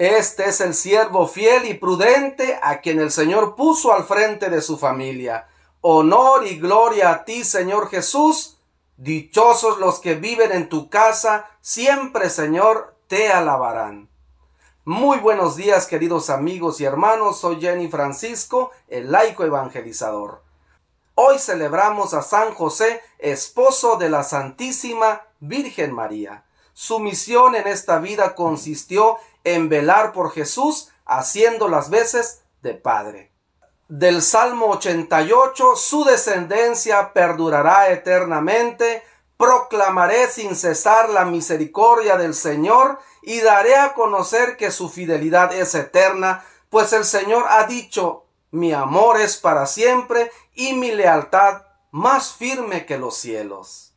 Este es el siervo fiel y prudente a quien el Señor puso al frente de su familia. Honor y gloria a ti, Señor Jesús. Dichosos los que viven en tu casa, siempre, Señor, te alabarán. Muy buenos días, queridos amigos y hermanos. Soy Jenny Francisco, el laico evangelizador. Hoy celebramos a San José, esposo de la Santísima Virgen María. Su misión en esta vida consistió en velar por Jesús, haciendo las veces de Padre. Del Salmo 88, su descendencia perdurará eternamente, proclamaré sin cesar la misericordia del Señor y daré a conocer que su fidelidad es eterna, pues el Señor ha dicho, mi amor es para siempre y mi lealtad más firme que los cielos.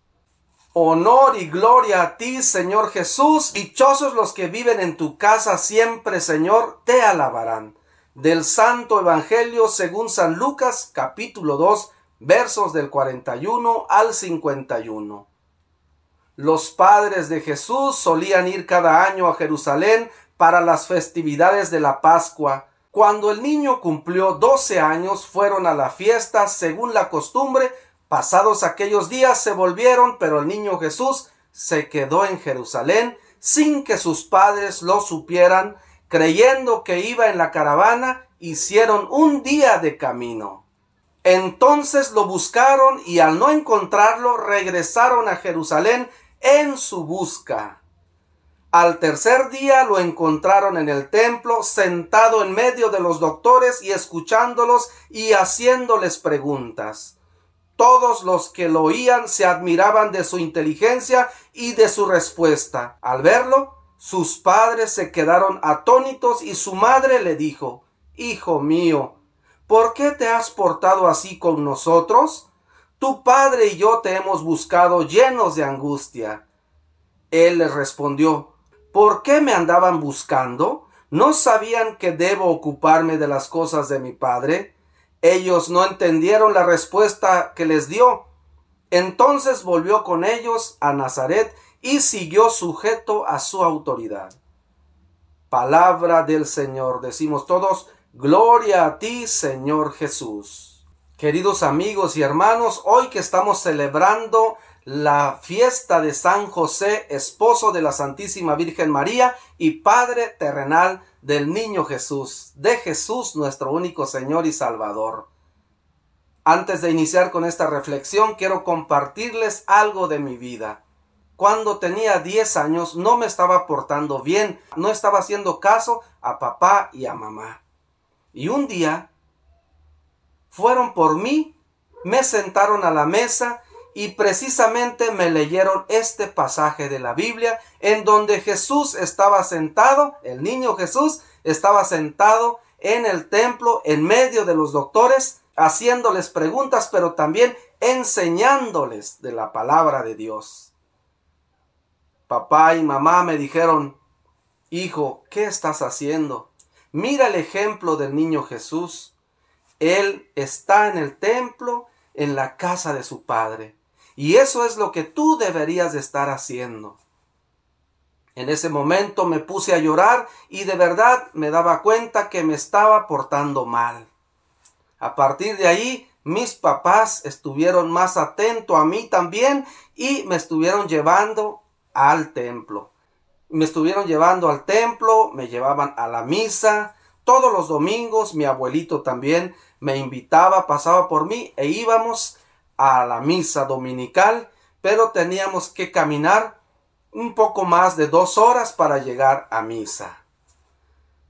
Honor y gloria a ti, Señor Jesús. Dichosos los que viven en tu casa siempre, Señor, te alabarán. Del Santo Evangelio según San Lucas, capítulo 2, versos del 41 al 51. Los padres de Jesús solían ir cada año a Jerusalén para las festividades de la Pascua. Cuando el niño cumplió doce años, fueron a la fiesta según la costumbre Pasados aquellos días se volvieron, pero el niño Jesús se quedó en Jerusalén sin que sus padres lo supieran, creyendo que iba en la caravana, hicieron un día de camino. Entonces lo buscaron y al no encontrarlo regresaron a Jerusalén en su busca. Al tercer día lo encontraron en el templo, sentado en medio de los doctores y escuchándolos y haciéndoles preguntas. Todos los que lo oían se admiraban de su inteligencia y de su respuesta. Al verlo, sus padres se quedaron atónitos y su madre le dijo Hijo mío, ¿por qué te has portado así con nosotros? Tu padre y yo te hemos buscado llenos de angustia. Él les respondió ¿Por qué me andaban buscando? ¿No sabían que debo ocuparme de las cosas de mi padre? Ellos no entendieron la respuesta que les dio. Entonces volvió con ellos a Nazaret y siguió sujeto a su autoridad. Palabra del Señor. Decimos todos, Gloria a ti, Señor Jesús. Queridos amigos y hermanos, hoy que estamos celebrando la fiesta de San José, esposo de la Santísima Virgen María y Padre terrenal del niño Jesús, de Jesús nuestro único Señor y Salvador. Antes de iniciar con esta reflexión, quiero compartirles algo de mi vida. Cuando tenía 10 años no me estaba portando bien, no estaba haciendo caso a papá y a mamá. Y un día fueron por mí, me sentaron a la mesa y precisamente me leyeron este pasaje de la Biblia en donde Jesús estaba sentado, el niño Jesús estaba sentado en el templo en medio de los doctores haciéndoles preguntas pero también enseñándoles de la palabra de Dios. Papá y mamá me dijeron, Hijo, ¿qué estás haciendo? Mira el ejemplo del niño Jesús. Él está en el templo, en la casa de su padre. Y eso es lo que tú deberías de estar haciendo. En ese momento me puse a llorar y de verdad me daba cuenta que me estaba portando mal. A partir de ahí, mis papás estuvieron más atentos a mí también y me estuvieron llevando al templo. Me estuvieron llevando al templo, me llevaban a la misa. Todos los domingos mi abuelito también me invitaba, pasaba por mí e íbamos a la misa dominical, pero teníamos que caminar un poco más de dos horas para llegar a misa.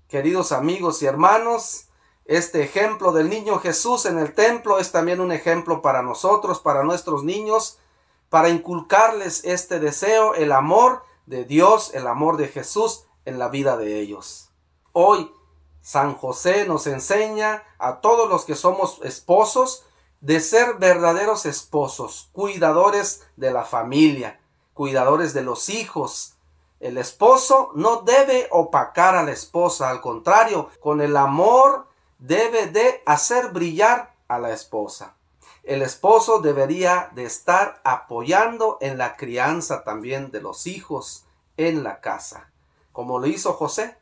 Queridos amigos y hermanos, este ejemplo del niño Jesús en el templo es también un ejemplo para nosotros, para nuestros niños, para inculcarles este deseo, el amor de Dios, el amor de Jesús en la vida de ellos. Hoy San José nos enseña a todos los que somos esposos de ser verdaderos esposos, cuidadores de la familia, cuidadores de los hijos. El esposo no debe opacar a la esposa, al contrario, con el amor debe de hacer brillar a la esposa. El esposo debería de estar apoyando en la crianza también de los hijos en la casa, como lo hizo José.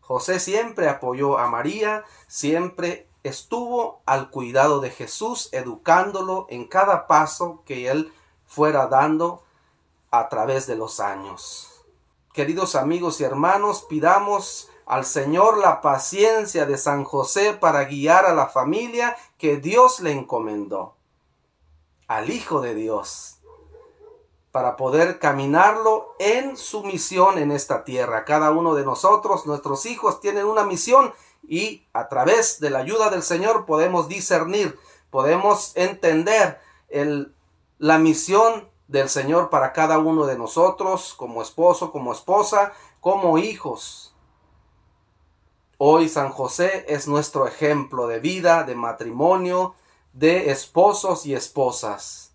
José siempre apoyó a María, siempre estuvo al cuidado de Jesús, educándolo en cada paso que él fuera dando a través de los años. Queridos amigos y hermanos, pidamos al Señor la paciencia de San José para guiar a la familia que Dios le encomendó, al Hijo de Dios, para poder caminarlo en su misión en esta tierra. Cada uno de nosotros, nuestros hijos, tienen una misión y a través de la ayuda del Señor podemos discernir, podemos entender el, la misión del Señor para cada uno de nosotros, como esposo, como esposa, como hijos. Hoy San José es nuestro ejemplo de vida, de matrimonio, de esposos y esposas.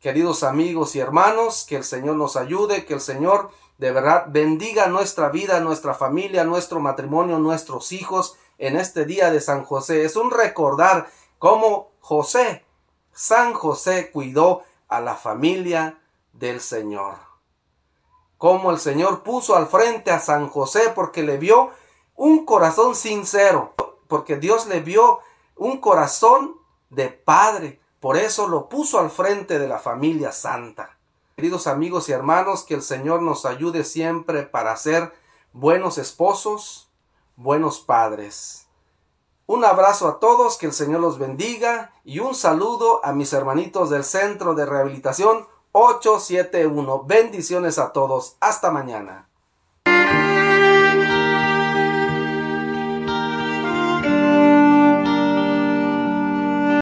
Queridos amigos y hermanos, que el Señor nos ayude, que el Señor de verdad bendiga nuestra vida, nuestra familia, nuestro matrimonio, nuestros hijos en este día de San José. Es un recordar cómo José, San José cuidó a la familia del Señor. Cómo el Señor puso al frente a San José porque le vio un corazón sincero, porque Dios le vio un corazón de padre, por eso lo puso al frente de la familia santa. Queridos amigos y hermanos, que el Señor nos ayude siempre para ser buenos esposos, buenos padres. Un abrazo a todos, que el Señor los bendiga y un saludo a mis hermanitos del Centro de Rehabilitación 871. Bendiciones a todos. Hasta mañana.